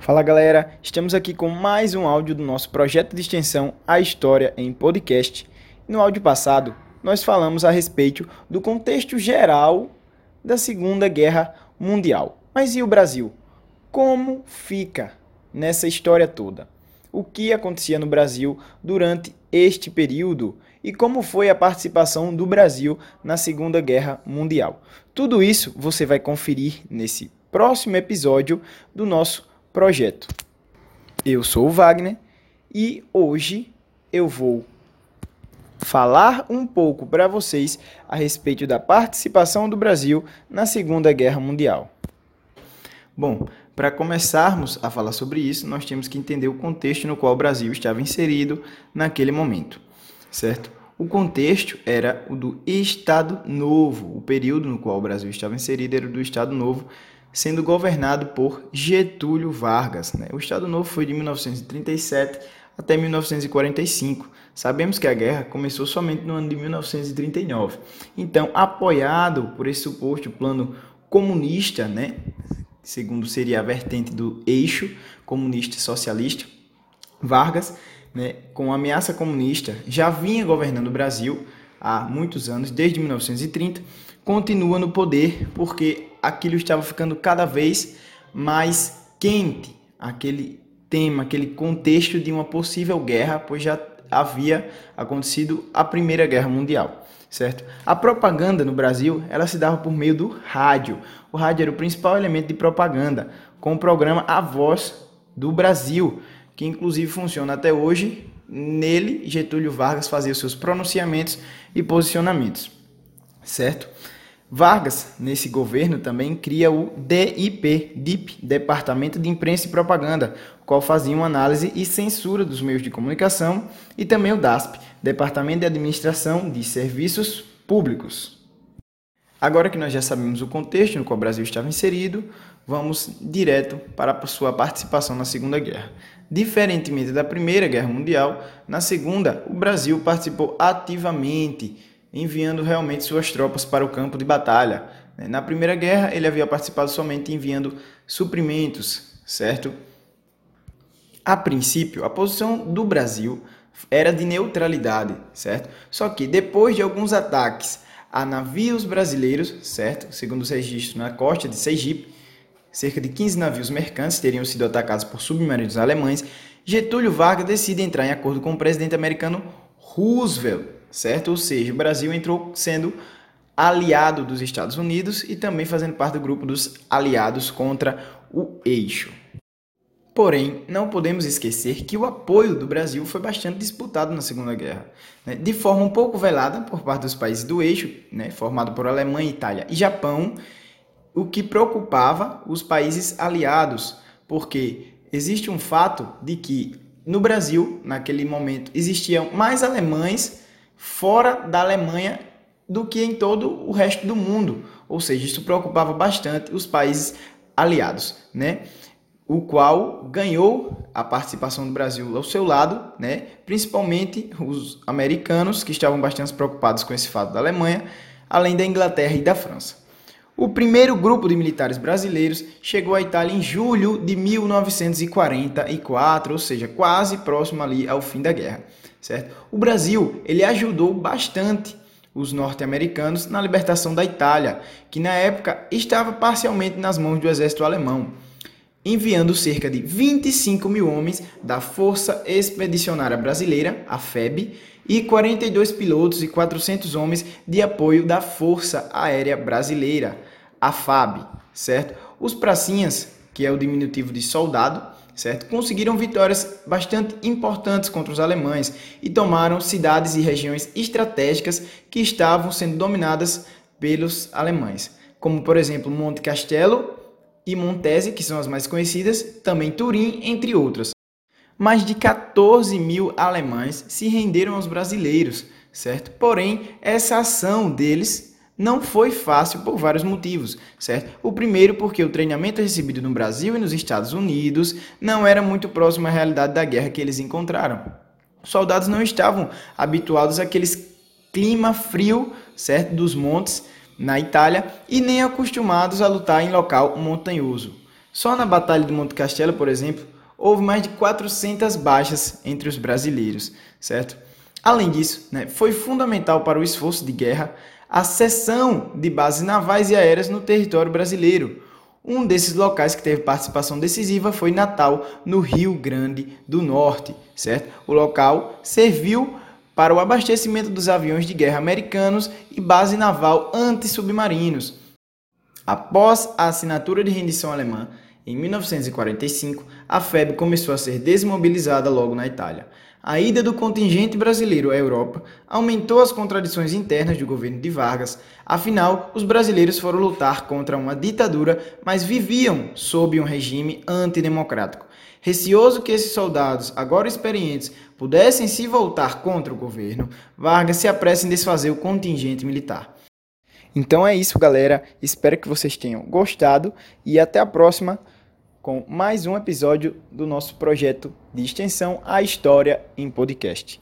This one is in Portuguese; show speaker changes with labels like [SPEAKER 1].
[SPEAKER 1] Fala galera, estamos aqui com mais um áudio do nosso projeto de extensão A História em Podcast. No áudio passado, nós falamos a respeito do contexto geral da Segunda Guerra Mundial. Mas e o Brasil? Como fica nessa história toda? O que acontecia no Brasil durante este período e como foi a participação do Brasil na Segunda Guerra Mundial? Tudo isso você vai conferir nesse próximo episódio do nosso projeto. Eu sou o Wagner e hoje eu vou falar um pouco para vocês a respeito da participação do Brasil na Segunda Guerra Mundial. Bom, para começarmos a falar sobre isso, nós temos que entender o contexto no qual o Brasil estava inserido naquele momento, certo? O contexto era o do Estado Novo. O período no qual o Brasil estava inserido era o do Estado Novo, sendo governado por Getúlio Vargas. Né? O Estado Novo foi de 1937 até 1945. Sabemos que a guerra começou somente no ano de 1939. Então, apoiado por esse suposto plano comunista, né, segundo seria a vertente do eixo comunista e socialista, Vargas, né, com a ameaça comunista, já vinha governando o Brasil há muitos anos, desde 1930, continua no poder porque aquilo estava ficando cada vez mais quente, aquele tema, aquele contexto de uma possível guerra, pois já havia acontecido a Primeira Guerra Mundial, certo? A propaganda no Brasil, ela se dava por meio do rádio. O rádio era o principal elemento de propaganda, com o programa A Voz do Brasil, que inclusive funciona até hoje. Nele, Getúlio Vargas fazia seus pronunciamentos e posicionamentos, certo? Vargas, nesse governo, também cria o DIP, DIP, Departamento de Imprensa e Propaganda, qual fazia uma análise e censura dos meios de comunicação, e também o DASP, Departamento de Administração de Serviços Públicos. Agora que nós já sabemos o contexto no qual o Brasil estava inserido, vamos direto para a sua participação na Segunda Guerra. Diferentemente da Primeira Guerra Mundial, na Segunda, o Brasil participou ativamente enviando realmente suas tropas para o campo de batalha. Né? Na Primeira Guerra, ele havia participado somente enviando suprimentos, certo? A princípio, a posição do Brasil era de neutralidade, certo? Só que depois de alguns ataques a navios brasileiros, certo? Segundo os registros na costa de Sergipe, cerca de 15 navios mercantes teriam sido atacados por submarinos alemães. Getúlio Vargas decide entrar em acordo com o presidente americano Roosevelt certo? Ou seja, o Brasil entrou sendo aliado dos Estados Unidos e também fazendo parte do grupo dos aliados contra o eixo. Porém, não podemos esquecer que o apoio do Brasil foi bastante disputado na Segunda Guerra, né? de forma um pouco velada por parte dos países do eixo, né? formado por Alemanha, Itália e Japão, o que preocupava os países aliados, porque existe um fato de que no Brasil, naquele momento, existiam mais alemães fora da Alemanha do que em todo o resto do mundo. Ou seja, isso preocupava bastante os países aliados, né? O qual ganhou a participação do Brasil ao seu lado, né? Principalmente os americanos que estavam bastante preocupados com esse fato da Alemanha, além da Inglaterra e da França. O primeiro grupo de militares brasileiros chegou à Itália em julho de 1944, ou seja, quase próximo ali ao fim da guerra certo? O Brasil, ele ajudou bastante os norte-americanos na libertação da Itália, que na época estava parcialmente nas mãos do exército alemão, enviando cerca de 25 mil homens da Força Expedicionária Brasileira, a FEB, e 42 pilotos e 400 homens de apoio da Força Aérea Brasileira, a FAB, certo? Os pracinhas, que é o diminutivo de soldado, certo? Conseguiram vitórias bastante importantes contra os alemães e tomaram cidades e regiões estratégicas que estavam sendo dominadas pelos alemães, como por exemplo Monte Castelo e Montese, que são as mais conhecidas, também Turim, entre outras. Mais de 14 mil alemães se renderam aos brasileiros, certo? Porém, essa ação deles não foi fácil por vários motivos, certo? O primeiro porque o treinamento recebido no Brasil e nos Estados Unidos não era muito próximo à realidade da guerra que eles encontraram. Os soldados não estavam habituados àqueles clima frio, certo, dos montes na Itália e nem acostumados a lutar em local montanhoso. Só na Batalha de Monte Castelo, por exemplo, houve mais de 400 baixas entre os brasileiros, certo? Além disso, né, foi fundamental para o esforço de guerra a cessão de bases navais e aéreas no território brasileiro. Um desses locais que teve participação decisiva foi Natal, no Rio Grande do Norte, certo? O local serviu para o abastecimento dos aviões de guerra americanos e base naval anti-submarinos. Após a assinatura de rendição alemã, em 1945, a FEB começou a ser desmobilizada logo na Itália. A ida do contingente brasileiro à Europa aumentou as contradições internas do governo de Vargas, afinal, os brasileiros foram lutar contra uma ditadura, mas viviam sob um regime antidemocrático. Receoso que esses soldados, agora experientes, pudessem se voltar contra o governo, Vargas se apressa em desfazer o contingente militar. Então é isso, galera. Espero que vocês tenham gostado e até a próxima com mais um episódio do nosso projeto de extensão A História em Podcast.